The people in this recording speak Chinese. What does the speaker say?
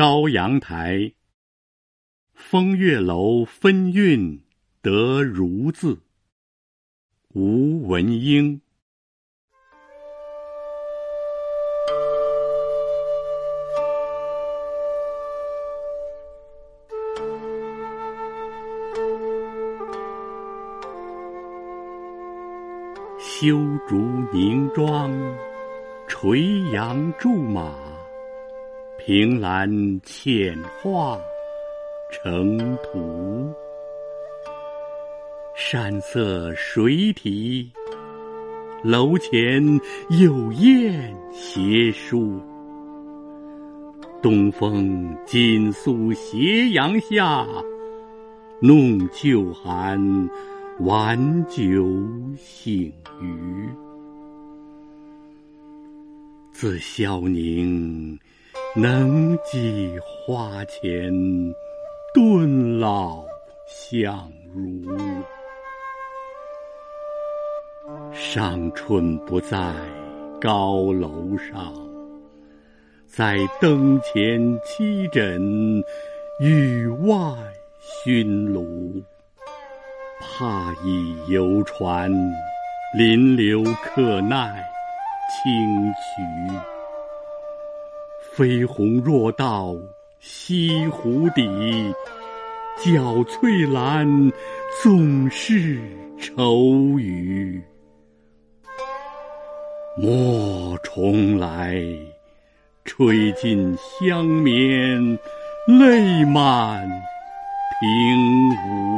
高阳台。风月楼分韵得如字。吴文英。修竹凝妆，垂杨驻马，凭栏浅画成图。山色水体，楼前有燕斜书。东风紧宿斜阳下，弄秋寒。晚酒醒余，自萧凝能寄花前，顿老相如。伤春不在高楼上，在灯前栖枕，宇外熏炉。怕以游船，临流可奈清渠。飞鸿若到西湖底，皎翠兰总是愁余。莫重来，吹尽香绵，泪满平芜。